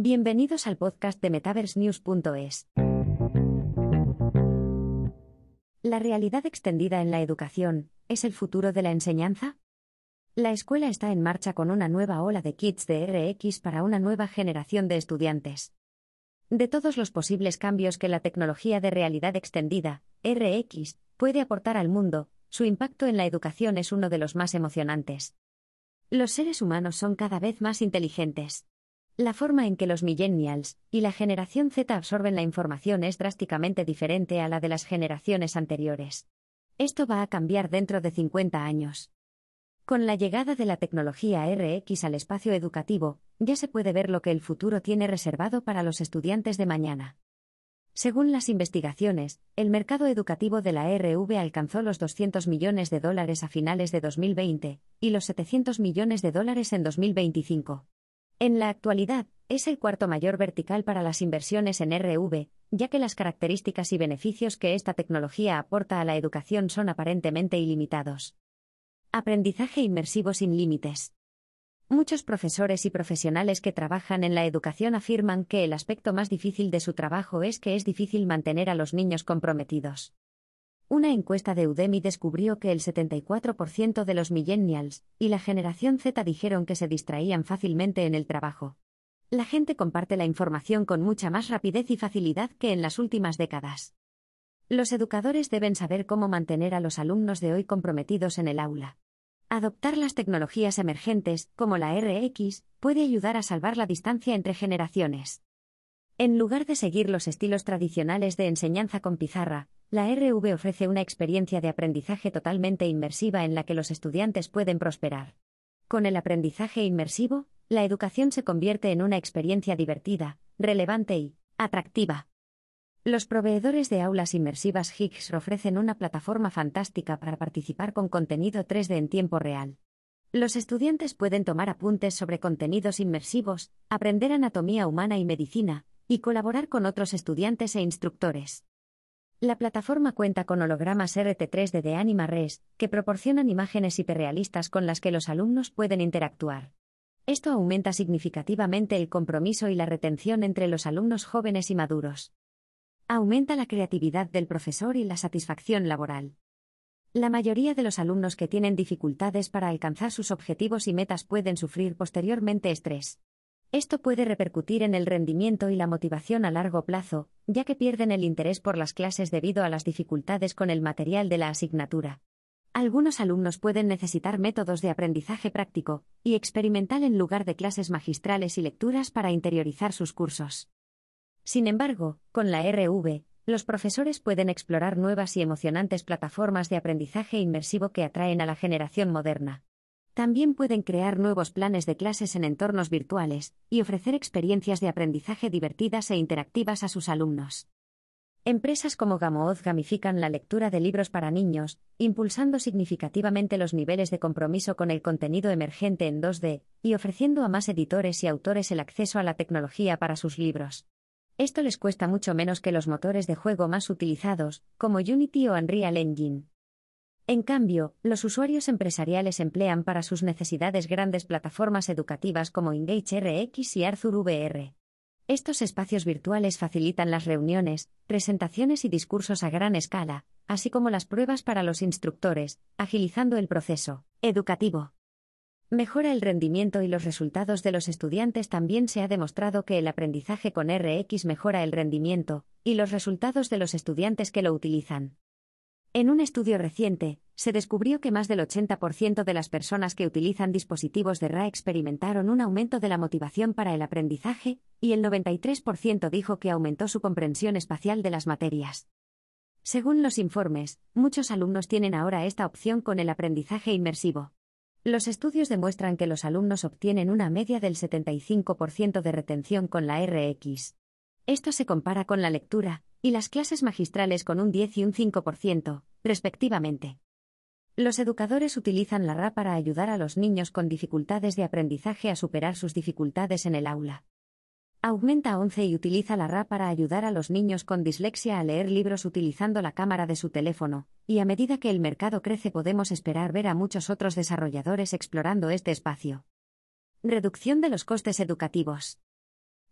Bienvenidos al podcast de MetaverseNews.es. ¿La realidad extendida en la educación es el futuro de la enseñanza? La escuela está en marcha con una nueva ola de kits de RX para una nueva generación de estudiantes. De todos los posibles cambios que la tecnología de realidad extendida, RX, puede aportar al mundo, su impacto en la educación es uno de los más emocionantes. Los seres humanos son cada vez más inteligentes. La forma en que los millennials y la generación Z absorben la información es drásticamente diferente a la de las generaciones anteriores. Esto va a cambiar dentro de 50 años. Con la llegada de la tecnología RX al espacio educativo, ya se puede ver lo que el futuro tiene reservado para los estudiantes de mañana. Según las investigaciones, el mercado educativo de la RV alcanzó los 200 millones de dólares a finales de 2020 y los 700 millones de dólares en 2025. En la actualidad, es el cuarto mayor vertical para las inversiones en RV, ya que las características y beneficios que esta tecnología aporta a la educación son aparentemente ilimitados. Aprendizaje inmersivo sin límites. Muchos profesores y profesionales que trabajan en la educación afirman que el aspecto más difícil de su trabajo es que es difícil mantener a los niños comprometidos. Una encuesta de Udemy descubrió que el 74% de los millennials y la generación Z dijeron que se distraían fácilmente en el trabajo. La gente comparte la información con mucha más rapidez y facilidad que en las últimas décadas. Los educadores deben saber cómo mantener a los alumnos de hoy comprometidos en el aula. Adoptar las tecnologías emergentes, como la RX, puede ayudar a salvar la distancia entre generaciones. En lugar de seguir los estilos tradicionales de enseñanza con pizarra, la RV ofrece una experiencia de aprendizaje totalmente inmersiva en la que los estudiantes pueden prosperar. Con el aprendizaje inmersivo, la educación se convierte en una experiencia divertida, relevante y atractiva. Los proveedores de aulas inmersivas Higgs ofrecen una plataforma fantástica para participar con contenido 3D en tiempo real. Los estudiantes pueden tomar apuntes sobre contenidos inmersivos, aprender anatomía humana y medicina, y colaborar con otros estudiantes e instructores. La plataforma cuenta con hologramas RT3D de AnimaRes, que proporcionan imágenes hiperrealistas con las que los alumnos pueden interactuar. Esto aumenta significativamente el compromiso y la retención entre los alumnos jóvenes y maduros. Aumenta la creatividad del profesor y la satisfacción laboral. La mayoría de los alumnos que tienen dificultades para alcanzar sus objetivos y metas pueden sufrir posteriormente estrés. Esto puede repercutir en el rendimiento y la motivación a largo plazo, ya que pierden el interés por las clases debido a las dificultades con el material de la asignatura. Algunos alumnos pueden necesitar métodos de aprendizaje práctico y experimental en lugar de clases magistrales y lecturas para interiorizar sus cursos. Sin embargo, con la RV, los profesores pueden explorar nuevas y emocionantes plataformas de aprendizaje inmersivo que atraen a la generación moderna. También pueden crear nuevos planes de clases en entornos virtuales y ofrecer experiencias de aprendizaje divertidas e interactivas a sus alumnos. Empresas como Gamooz gamifican la lectura de libros para niños, impulsando significativamente los niveles de compromiso con el contenido emergente en 2D, y ofreciendo a más editores y autores el acceso a la tecnología para sus libros. Esto les cuesta mucho menos que los motores de juego más utilizados, como Unity o Unreal Engine. En cambio, los usuarios empresariales emplean para sus necesidades grandes plataformas educativas como Engage RX y Arthur VR. Estos espacios virtuales facilitan las reuniones, presentaciones y discursos a gran escala, así como las pruebas para los instructores, agilizando el proceso educativo. Mejora el rendimiento y los resultados de los estudiantes. También se ha demostrado que el aprendizaje con RX mejora el rendimiento y los resultados de los estudiantes que lo utilizan. En un estudio reciente, se descubrió que más del 80% de las personas que utilizan dispositivos de RA experimentaron un aumento de la motivación para el aprendizaje, y el 93% dijo que aumentó su comprensión espacial de las materias. Según los informes, muchos alumnos tienen ahora esta opción con el aprendizaje inmersivo. Los estudios demuestran que los alumnos obtienen una media del 75% de retención con la RX. Esto se compara con la lectura, y las clases magistrales con un 10 y un 5%, respectivamente. Los educadores utilizan la RA para ayudar a los niños con dificultades de aprendizaje a superar sus dificultades en el aula. Aumenta 11 y utiliza la RA para ayudar a los niños con dislexia a leer libros utilizando la cámara de su teléfono, y a medida que el mercado crece podemos esperar ver a muchos otros desarrolladores explorando este espacio. Reducción de los costes educativos.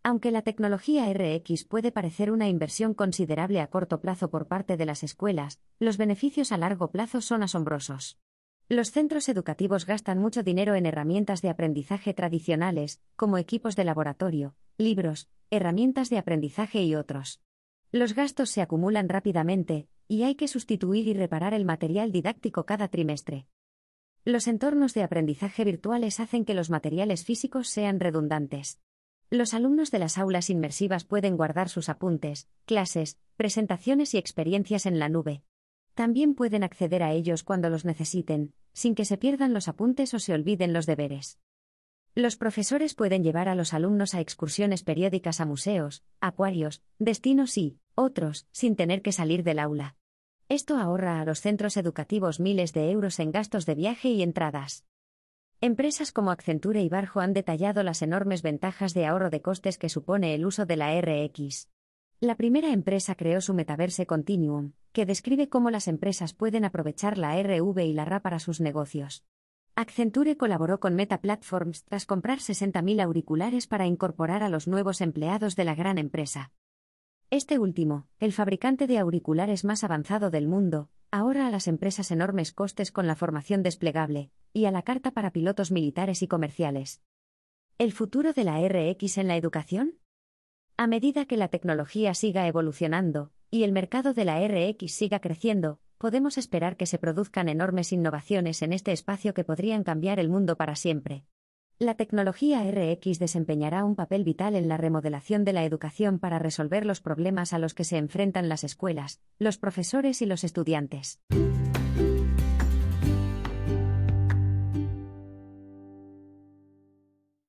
Aunque la tecnología RX puede parecer una inversión considerable a corto plazo por parte de las escuelas, los beneficios a largo plazo son asombrosos. Los centros educativos gastan mucho dinero en herramientas de aprendizaje tradicionales, como equipos de laboratorio, libros, herramientas de aprendizaje y otros. Los gastos se acumulan rápidamente, y hay que sustituir y reparar el material didáctico cada trimestre. Los entornos de aprendizaje virtuales hacen que los materiales físicos sean redundantes. Los alumnos de las aulas inmersivas pueden guardar sus apuntes, clases, presentaciones y experiencias en la nube. También pueden acceder a ellos cuando los necesiten, sin que se pierdan los apuntes o se olviden los deberes. Los profesores pueden llevar a los alumnos a excursiones periódicas a museos, acuarios, destinos y otros, sin tener que salir del aula. Esto ahorra a los centros educativos miles de euros en gastos de viaje y entradas. Empresas como Accenture y Barjo han detallado las enormes ventajas de ahorro de costes que supone el uso de la RX. La primera empresa creó su Metaverse Continuum, que describe cómo las empresas pueden aprovechar la RV y la RA para sus negocios. Accenture colaboró con Meta Platforms tras comprar 60.000 auriculares para incorporar a los nuevos empleados de la gran empresa. Este último, el fabricante de auriculares más avanzado del mundo, ahorra a las empresas enormes costes con la formación desplegable, y a la carta para pilotos militares y comerciales. ¿El futuro de la RX en la educación? A medida que la tecnología siga evolucionando, y el mercado de la RX siga creciendo, podemos esperar que se produzcan enormes innovaciones en este espacio que podrían cambiar el mundo para siempre. La tecnología RX desempeñará un papel vital en la remodelación de la educación para resolver los problemas a los que se enfrentan las escuelas, los profesores y los estudiantes.